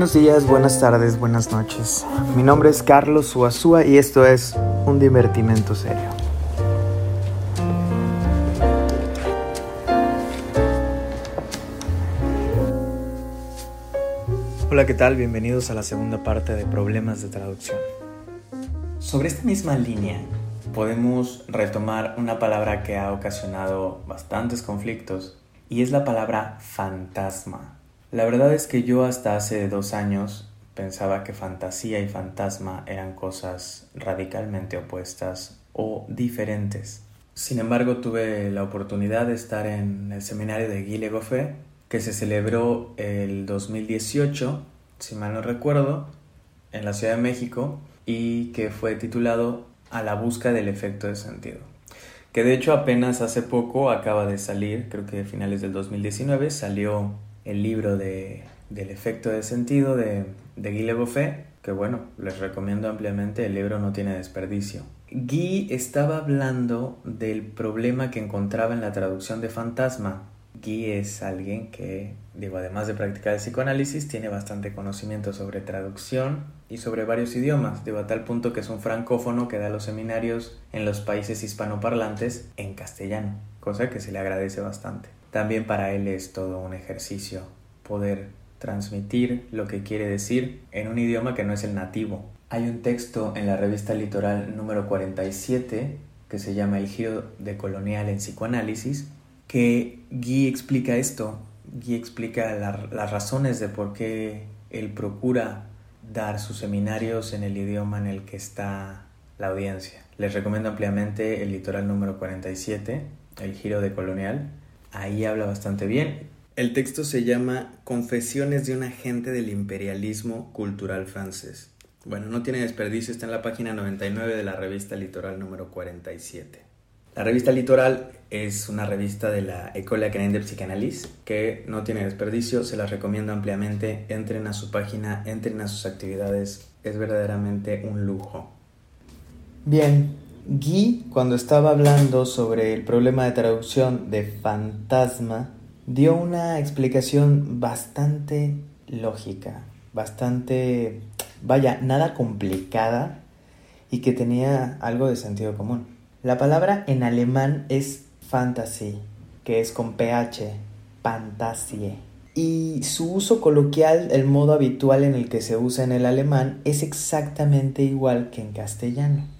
Buenos días, buenas tardes, buenas noches. Mi nombre es Carlos Suazúa y esto es un divertimento serio. Hola, ¿qué tal? Bienvenidos a la segunda parte de Problemas de Traducción. Sobre esta misma línea, podemos retomar una palabra que ha ocasionado bastantes conflictos y es la palabra fantasma. La verdad es que yo hasta hace dos años pensaba que fantasía y fantasma eran cosas radicalmente opuestas o diferentes. Sin embargo, tuve la oportunidad de estar en el seminario de Guy Legoffé, que se celebró el 2018, si mal no recuerdo, en la Ciudad de México y que fue titulado A la busca del efecto de sentido. Que de hecho apenas hace poco acaba de salir, creo que a finales del 2019, salió el libro de, del efecto de sentido de, de Guy Leboffé, que bueno, les recomiendo ampliamente, el libro no tiene desperdicio. Guy estaba hablando del problema que encontraba en la traducción de fantasma. Guy es alguien que, digo, además de practicar el psicoanálisis, tiene bastante conocimiento sobre traducción y sobre varios idiomas, digo, a tal punto que es un francófono que da los seminarios en los países hispanoparlantes en castellano, cosa que se le agradece bastante. También para él es todo un ejercicio poder transmitir lo que quiere decir en un idioma que no es el nativo. Hay un texto en la revista Litoral número 47 que se llama El giro de colonial en psicoanálisis, que Guy explica esto. Guy explica las razones de por qué él procura dar sus seminarios en el idioma en el que está la audiencia. Les recomiendo ampliamente el Litoral número 47, El giro de colonial, ahí habla bastante bien. El texto se llama Confesiones de un agente del imperialismo cultural francés. Bueno, no tiene desperdicio, está en la página 99 de la revista Litoral número 47. La revista Litoral es una revista de la École Académique de Psychanalyse que no tiene desperdicio, se las recomiendo ampliamente. Entren a su página, entren a sus actividades, es verdaderamente un lujo. Bien, Guy, cuando estaba hablando sobre el problema de traducción de fantasma, dio una explicación bastante lógica, bastante, vaya, nada complicada y que tenía algo de sentido común. La palabra en alemán es fantasy, que es con ph, fantasie. Y su uso coloquial, el modo habitual en el que se usa en el alemán, es exactamente igual que en castellano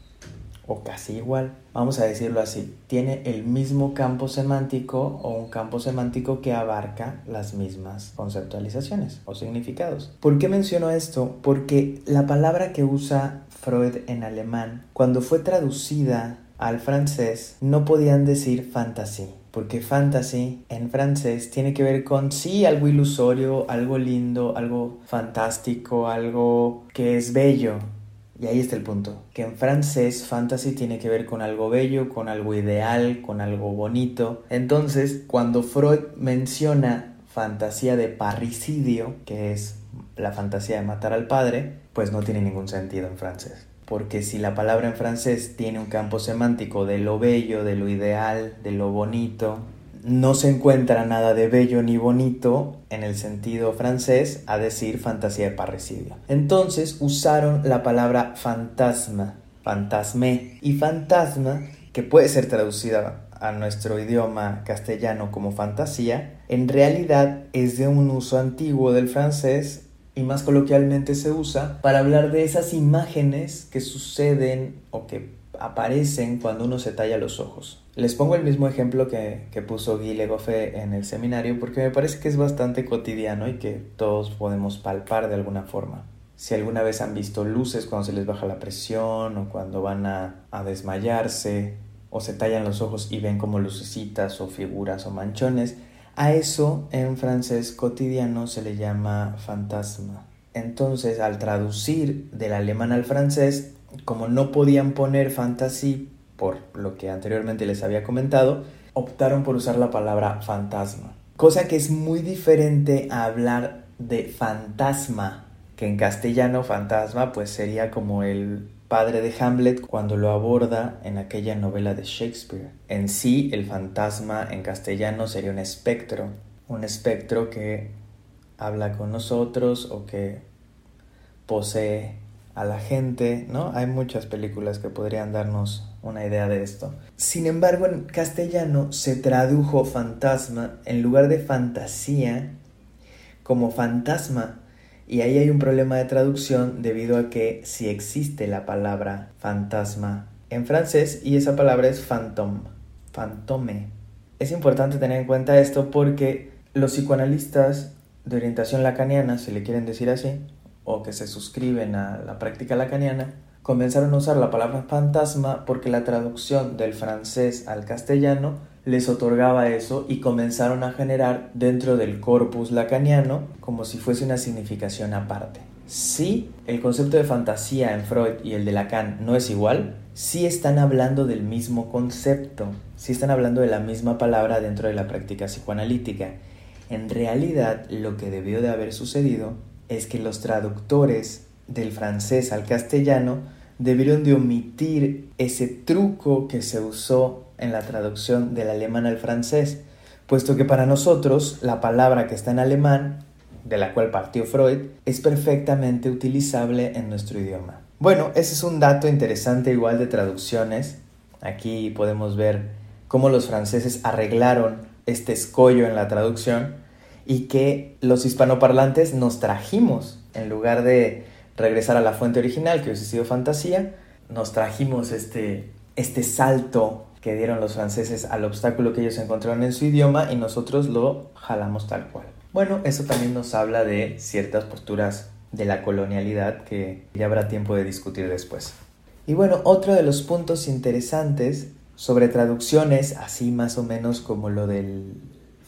o casi igual, vamos a decirlo así, tiene el mismo campo semántico o un campo semántico que abarca las mismas conceptualizaciones o significados. ¿Por qué menciono esto? Porque la palabra que usa Freud en alemán, cuando fue traducida al francés, no podían decir fantasy, porque fantasy en francés tiene que ver con sí algo ilusorio, algo lindo, algo fantástico, algo que es bello, y ahí está el punto, que en francés fantasy tiene que ver con algo bello, con algo ideal, con algo bonito. Entonces, cuando Freud menciona fantasía de parricidio, que es la fantasía de matar al padre, pues no tiene ningún sentido en francés. Porque si la palabra en francés tiene un campo semántico de lo bello, de lo ideal, de lo bonito, no se encuentra nada de bello ni bonito en el sentido francés a decir fantasía de parricidio. Entonces usaron la palabra fantasma, fantasme y fantasma, que puede ser traducida a nuestro idioma castellano como fantasía, en realidad es de un uso antiguo del francés y más coloquialmente se usa para hablar de esas imágenes que suceden o que aparecen cuando uno se talla los ojos. Les pongo el mismo ejemplo que, puso Guy Legoffé en el seminario porque me parece que es bastante cotidiano y que todos podemos palpar de alguna forma. Si alguna vez han visto luces cuando se les baja la presión o cuando van a, a desmayarse o se tallan los ojos y ven como lucecitas o figuras o manchones, a eso en francés cotidiano se le llama fantasma. Entonces, al traducir del alemán al francés, como no podían poner fantasy por lo que anteriormente les había comentado, optaron por usar la palabra fantasma. Cosa que es muy diferente a hablar de fantasma, que en castellano fantasma pues sería como el padre de Hamlet cuando lo aborda en aquella novela de Shakespeare. En sí, el fantasma en castellano sería un espectro, un espectro que habla con nosotros o que posee a la gente, ¿no? Hay muchas películas que podrían darnos una idea de esto. Sin embargo, en castellano se tradujo fantasma en lugar de fantasía como fantasma. Y ahí hay un problema de traducción debido a que si existe la palabra fantasma en francés y esa palabra es fantôme, fantome. Es importante tener en cuenta esto porque los psicoanalistas de orientación lacaniana, si le quieren decir así, o que se suscriben a la práctica lacaniana, comenzaron a usar la palabra fantasma porque la traducción del francés al castellano les otorgaba eso y comenzaron a generar dentro del corpus lacaniano como si fuese una significación aparte. Si el concepto de fantasía en Freud y el de Lacan no es igual, sí están hablando del mismo concepto, sí están hablando de la misma palabra dentro de la práctica psicoanalítica. En realidad, lo que debió de haber sucedido es que los traductores del francés al castellano debieron de omitir ese truco que se usó en la traducción del alemán al francés, puesto que para nosotros la palabra que está en alemán, de la cual partió Freud, es perfectamente utilizable en nuestro idioma. Bueno, ese es un dato interesante igual de traducciones. Aquí podemos ver cómo los franceses arreglaron este escollo en la traducción y que los hispanoparlantes nos trajimos, en lugar de regresar a la fuente original, que hubiese sido fantasía, nos trajimos este, este salto que dieron los franceses al obstáculo que ellos encontraron en su idioma y nosotros lo jalamos tal cual. Bueno, eso también nos habla de ciertas posturas de la colonialidad que ya habrá tiempo de discutir después. Y bueno, otro de los puntos interesantes sobre traducciones, así más o menos como lo del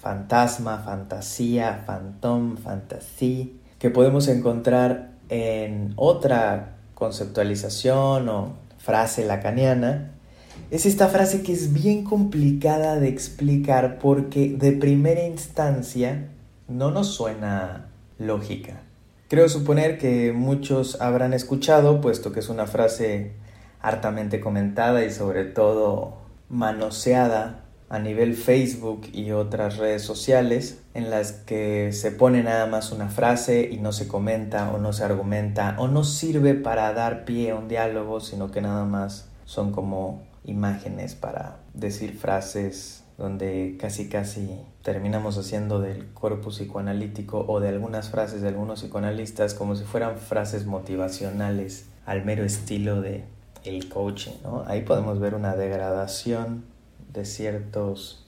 fantasma, fantasía, phantom, fantasy, que podemos encontrar en otra conceptualización o frase lacaniana, es esta frase que es bien complicada de explicar porque de primera instancia no nos suena lógica. Creo suponer que muchos habrán escuchado, puesto que es una frase hartamente comentada y sobre todo manoseada a nivel Facebook y otras redes sociales en las que se pone nada más una frase y no se comenta o no se argumenta o no sirve para dar pie a un diálogo, sino que nada más son como imágenes para decir frases donde casi casi terminamos haciendo del corpus psicoanalítico o de algunas frases de algunos psicoanalistas como si fueran frases motivacionales al mero estilo de el coaching, ¿no? Ahí podemos ver una degradación de ciertos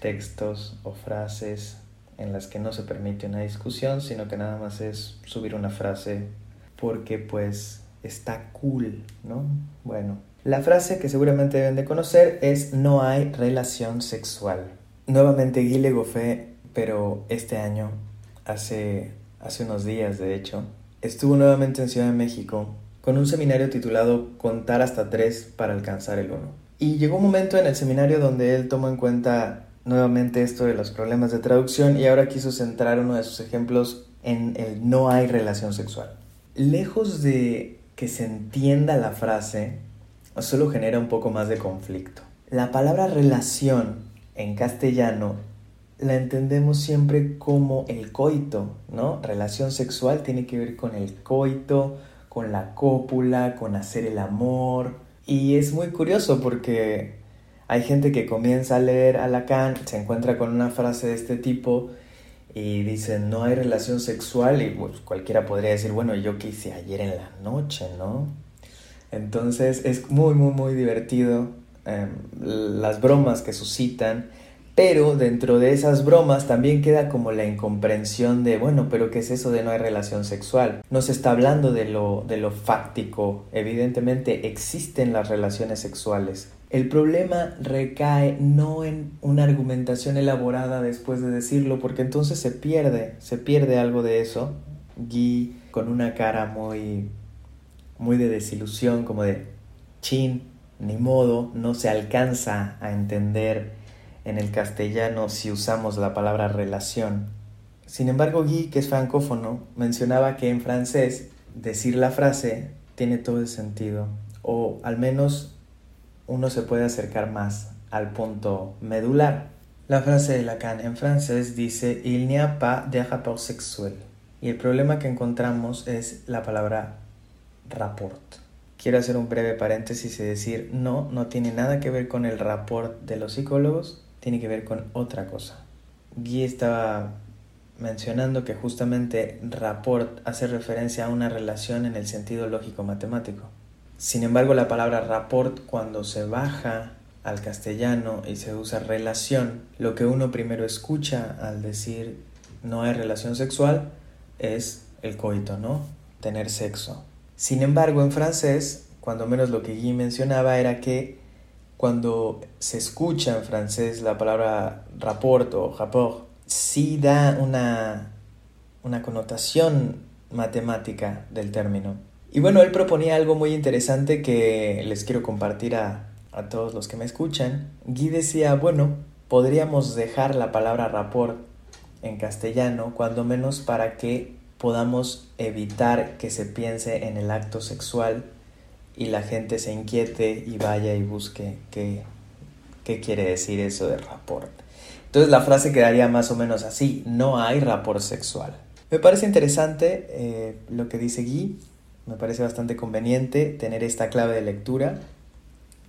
textos o frases en las que no se permite una discusión, sino que nada más es subir una frase porque pues está cool, ¿no? Bueno, la frase que seguramente deben de conocer es no hay relación sexual. Nuevamente Guile Goffé, pero este año, hace, hace unos días de hecho, estuvo nuevamente en Ciudad de México con un seminario titulado Contar hasta tres para alcanzar el uno. Y llegó un momento en el seminario donde él tomó en cuenta nuevamente esto de los problemas de traducción y ahora quiso centrar uno de sus ejemplos en el no hay relación sexual. Lejos de que se entienda la frase, solo genera un poco más de conflicto. La palabra relación en castellano la entendemos siempre como el coito, ¿no? Relación sexual tiene que ver con el coito, con la cópula, con hacer el amor, y es muy curioso porque hay gente que comienza a leer a Lacan, se encuentra con una frase de este tipo y dice no hay relación sexual y pues, cualquiera podría decir, bueno, yo qué hice ayer en la noche, ¿no? Entonces es muy, muy, muy divertido em, las bromas que suscitan pero dentro de esas bromas también queda como la incomprensión de, bueno, pero ¿qué es eso de no hay relación sexual? No se está hablando de lo, de lo fáctico. Evidentemente existen las relaciones sexuales. El problema recae no en una argumentación elaborada después de decirlo, porque entonces se pierde, se pierde algo de eso. Guy con una cara muy, muy de desilusión, como de, chin, ni modo, no se alcanza a entender en el castellano si usamos la palabra relación. Sin embargo, Guy, que es francófono, mencionaba que en francés decir la frase tiene todo el sentido, o al menos uno se puede acercar más al punto medular. La frase de Lacan en francés dice Il n'y a pas de rapport sexuel. Y el problema que encontramos es la palabra rapport. Quiero hacer un breve paréntesis y decir, no, no tiene nada que ver con el rapport de los psicólogos, tiene que ver con otra cosa. Guy estaba mencionando que justamente rapport hace referencia a una relación en el sentido lógico-matemático. Sin embargo, la palabra rapport cuando se baja al castellano y se usa relación, lo que uno primero escucha al decir no hay relación sexual es el coito, ¿no? Tener sexo. Sin embargo, en francés, cuando menos lo que Guy mencionaba era que cuando se escucha en francés la palabra rapport o rapport, sí da una, una connotación matemática del término. Y bueno, él proponía algo muy interesante que les quiero compartir a, a todos los que me escuchan. Guy decía, bueno, podríamos dejar la palabra rapport en castellano, cuando menos para que podamos evitar que se piense en el acto sexual y la gente se inquiete y vaya y busque qué, qué quiere decir eso de rapport. Entonces la frase quedaría más o menos así, no hay rapport sexual. Me parece interesante eh, lo que dice Guy, me parece bastante conveniente tener esta clave de lectura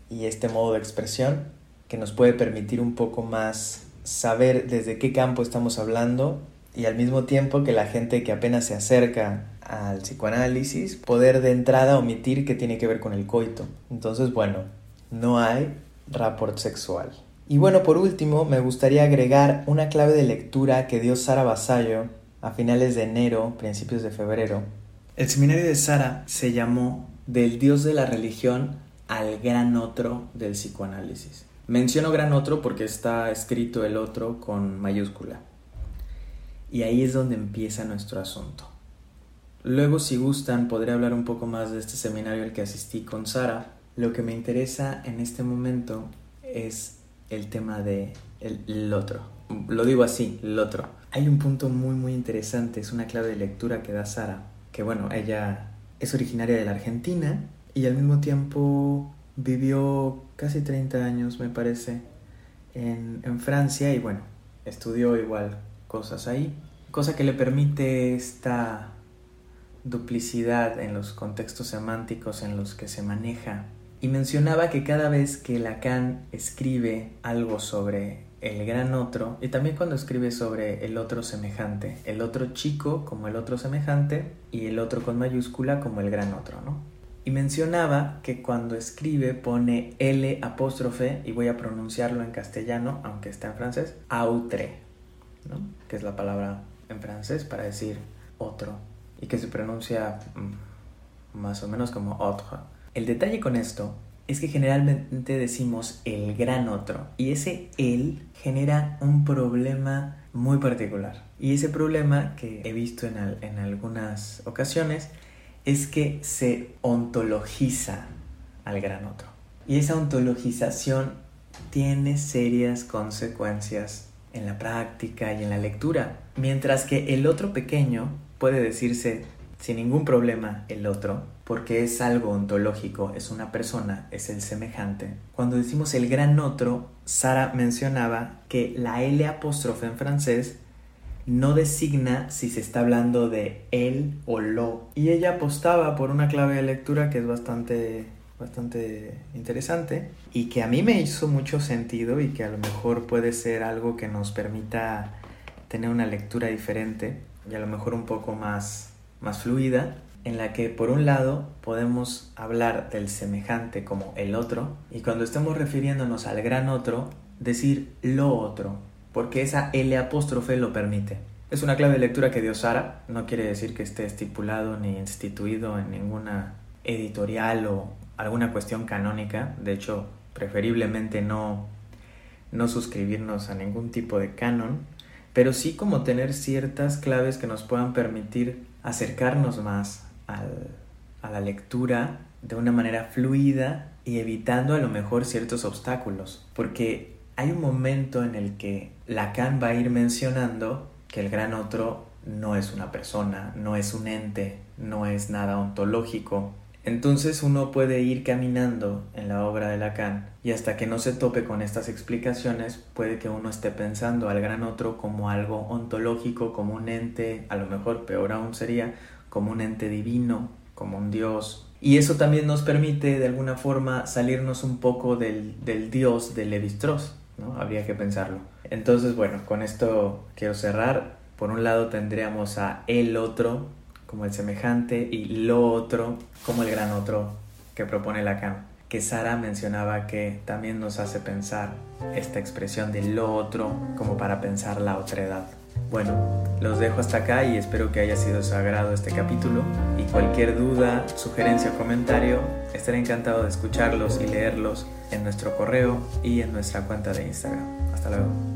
y este modo de expresión que nos puede permitir un poco más saber desde qué campo estamos hablando y al mismo tiempo que la gente que apenas se acerca al psicoanálisis poder de entrada omitir que tiene que ver con el coito. Entonces, bueno, no hay rapport sexual. Y bueno, por último, me gustaría agregar una clave de lectura que dio Sara Basallo a finales de enero, principios de febrero. El seminario de Sara se llamó Del Dios de la religión al gran otro del psicoanálisis. Menciono gran otro porque está escrito el otro con mayúscula. Y ahí es donde empieza nuestro asunto. Luego, si gustan, podré hablar un poco más de este seminario al que asistí con Sara. Lo que me interesa en este momento es el tema de el, otro. Lo digo así, el otro. Hay un punto muy muy interesante, es una clave de lectura que da Sara, que bueno, ella es originaria de la Argentina y al mismo tiempo vivió casi 30 años, me parece, en, en Francia y bueno, estudió igual cosas ahí, cosa que le permite esta duplicidad en los contextos semánticos en los que se maneja y mencionaba que cada vez que Lacan escribe algo sobre el gran otro, y también cuando escribe sobre el otro semejante, el otro chico como el otro semejante y el otro con mayúscula como el gran otro, ¿no? Y mencionaba que cuando escribe pone L apóstrofe, y voy a pronunciarlo en castellano, aunque está en francés, autre, ¿no? Que es la palabra en francés para decir otro, y que se pronuncia mm, más o menos como autre. El detalle con esto es que generalmente decimos el gran otro y ese él genera un problema muy particular. Y ese problema que he visto en, en algunas ocasiones es que se ontologiza al gran otro. Y esa ontologización tiene serias consecuencias en la práctica y en la lectura. Mientras que el otro pequeño puede decirse sin ningún problema el otro, porque es algo ontológico, es una persona, es el semejante. Cuando decimos el gran otro, Sara mencionaba que la L en francés no designa si se está hablando de él o lo. Y ella apostaba por una clave de lectura que es bastante bastante interesante y que a mí me hizo mucho sentido y que a lo mejor puede ser algo que nos permita tener una lectura diferente y a lo mejor un poco más más fluida en la que por un lado podemos hablar del semejante como el otro y cuando estamos refiriéndonos al gran otro decir lo otro porque esa L apóstrofe lo permite. Es una clave de lectura que dio Sara, no quiere decir que esté estipulado ni instituido en ninguna editorial o alguna cuestión canónica, de hecho preferiblemente no, no suscribirnos a ningún tipo de canon, pero sí como tener ciertas claves que nos puedan permitir acercarnos más a la lectura de una manera fluida y evitando a lo mejor ciertos obstáculos, porque hay un momento en el que Lacan va a ir mencionando que el gran otro no es una persona, no es un ente, no es nada ontológico, Entonces uno puede ir caminando en la obra de Lacan y hasta que no se tope con estas explicaciones puede que uno esté pensando al gran otro como algo ontológico, como un ente, a lo mejor peor aún sería, como un ente divino, como un dios. Y eso también nos permite de alguna forma salirnos un poco del, del dios de Levi Strauss, ¿no? Habría que pensarlo. Entonces, bueno, con esto quiero cerrar. Por un lado tendríamos a el otro, como el semejante y lo otro como el gran otro que propone Lacan. Que Sara mencionaba que también nos hace pensar esta expresión de lo otro como para pensar la otredad. Bueno, los dejo hasta acá y espero que haya sido sagrado este capítulo. Y cualquier duda, sugerencia o comentario, estaré encantado de escucharlos y leerlos en nuestro correo y en nuestra cuenta de Instagram. Hasta luego.